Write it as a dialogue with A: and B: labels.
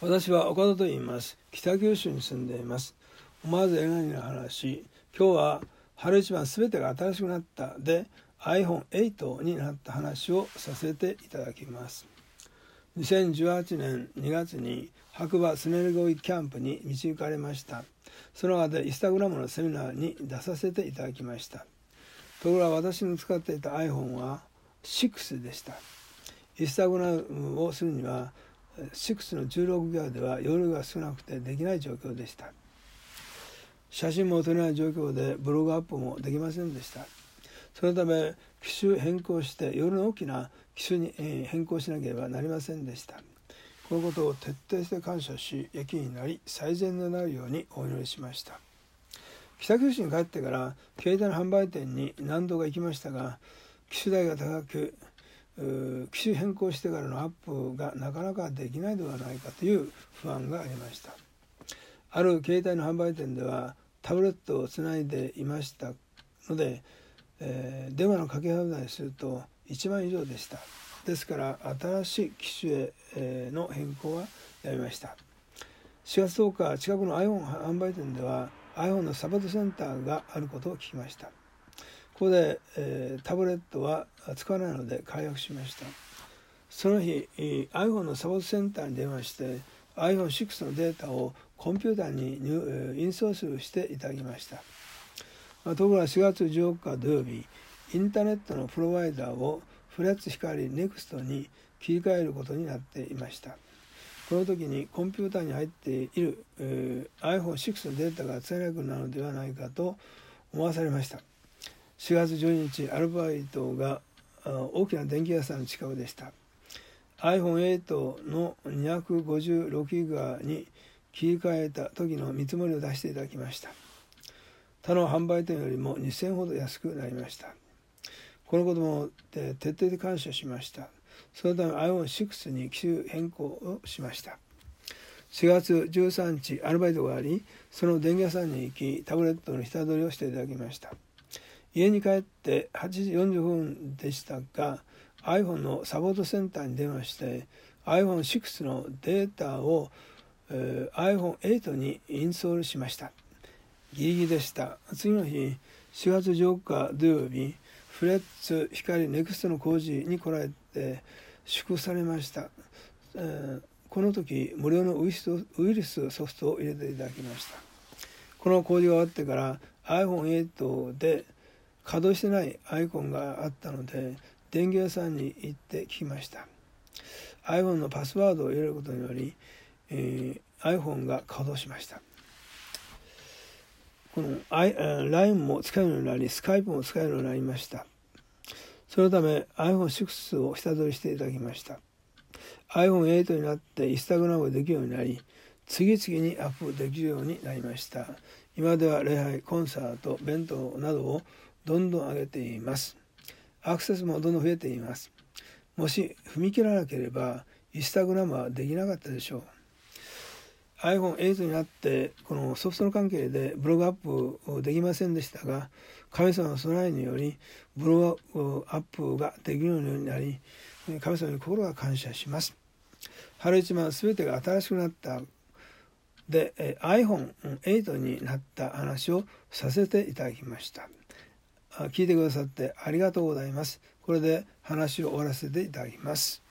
A: 私は岡田と言います。北九州に住んでいます。思わず映画にの話。今日は春一番すべてが新しくなった。で iPhone8 になった話をさせていただきます。2018年2月に白馬スネルゴイキャンプに導かれました。その後でインスタグラムのセミナーに出させていただきました。ところが私の使っていた iPhone は6でした。インスタグラムをするには6の16ギガでは容量が少なくてできない状況でした。写真も撮れない状況でブログアップもできませんでした。そのため機種変更して夜の大きな機種に変更しなければなりませんでした。このことを徹底して感謝し駅になり最善になるようにお祈りしました。北九州に帰ってから携帯の販売店に何度か行きましたが機種代が高く機種変更してからのアップがなかなかできないではないかという不安がありました。ある携帯の販売店ではタブレットをつないでいましたので、えー、電話のかけ放題すると1万以上でした。ですから新しい機種への変更はやめました。4月10日近くの iPhone 販売店では iPhone のサポートセンターがあることを聞きました。ここで、えー、タブレットは使わないので解約しました。その日 iPhone のサポートセンターに電話して iPhone6 のデータをコンピューターにインストールしていただきました。ところが4月14日土曜日インターネットのプロバイダーをフレッツ光ネクストに切り替えることになっていました。この時にコンピューターに入っている、えー、iPhone6 のデータが使えなくなるのではないかと思わされました。4月12日アルバイトが大きな電気屋さんの近くでした。iPhone8 の256ギガに切り替えた時の見積もりを出していただきました。他の販売店よりも2000ほど安くなりました。このことも徹底で感謝しました。そのため iPhone6 に機種変更をしました。4月13日アルバイトがありその電気屋さんに行きタブレットの下取りをしていただきました。家に帰って8時40分でしたが iPhone のサポートセンターに電話して iPhone6 のデータを、えー、iPhone8 にインストールしました。ギリギリでした。次の日4月14日土曜日フレッツ光ネクストの工事に来られて祝福されました、えー、この時無料のウイルスソフトを入れていただきました。この工事が終わってから iPhone8 で稼働してないアイコンがあったので電源屋さんに行って聞きました。iPhone のパスワードを入れることにより、えー、iPhone が稼働しました。この LINE も使えるようになり Skype も使えるようになりました。そのため iPhone6 を下取りしていただきました。iPhone8 になって Instagram ができるようになり次々にアップできるようになりました。今では礼拝コンサート弁当などをどんどん上げています。アクセスもどんどん増えています。もし踏み切らなければインスタグラムはできなかったでしょう。iPhone8 になってこのソフトの関係でブログアップできませんでしたが神様の備えによりブログアップができるようになり神様に心が感謝します。春一番全てが新しくなった。で iPhone8 になった話をさせていただきました。聞いてくださってありがとうございます。これで話を終わらせていただきます。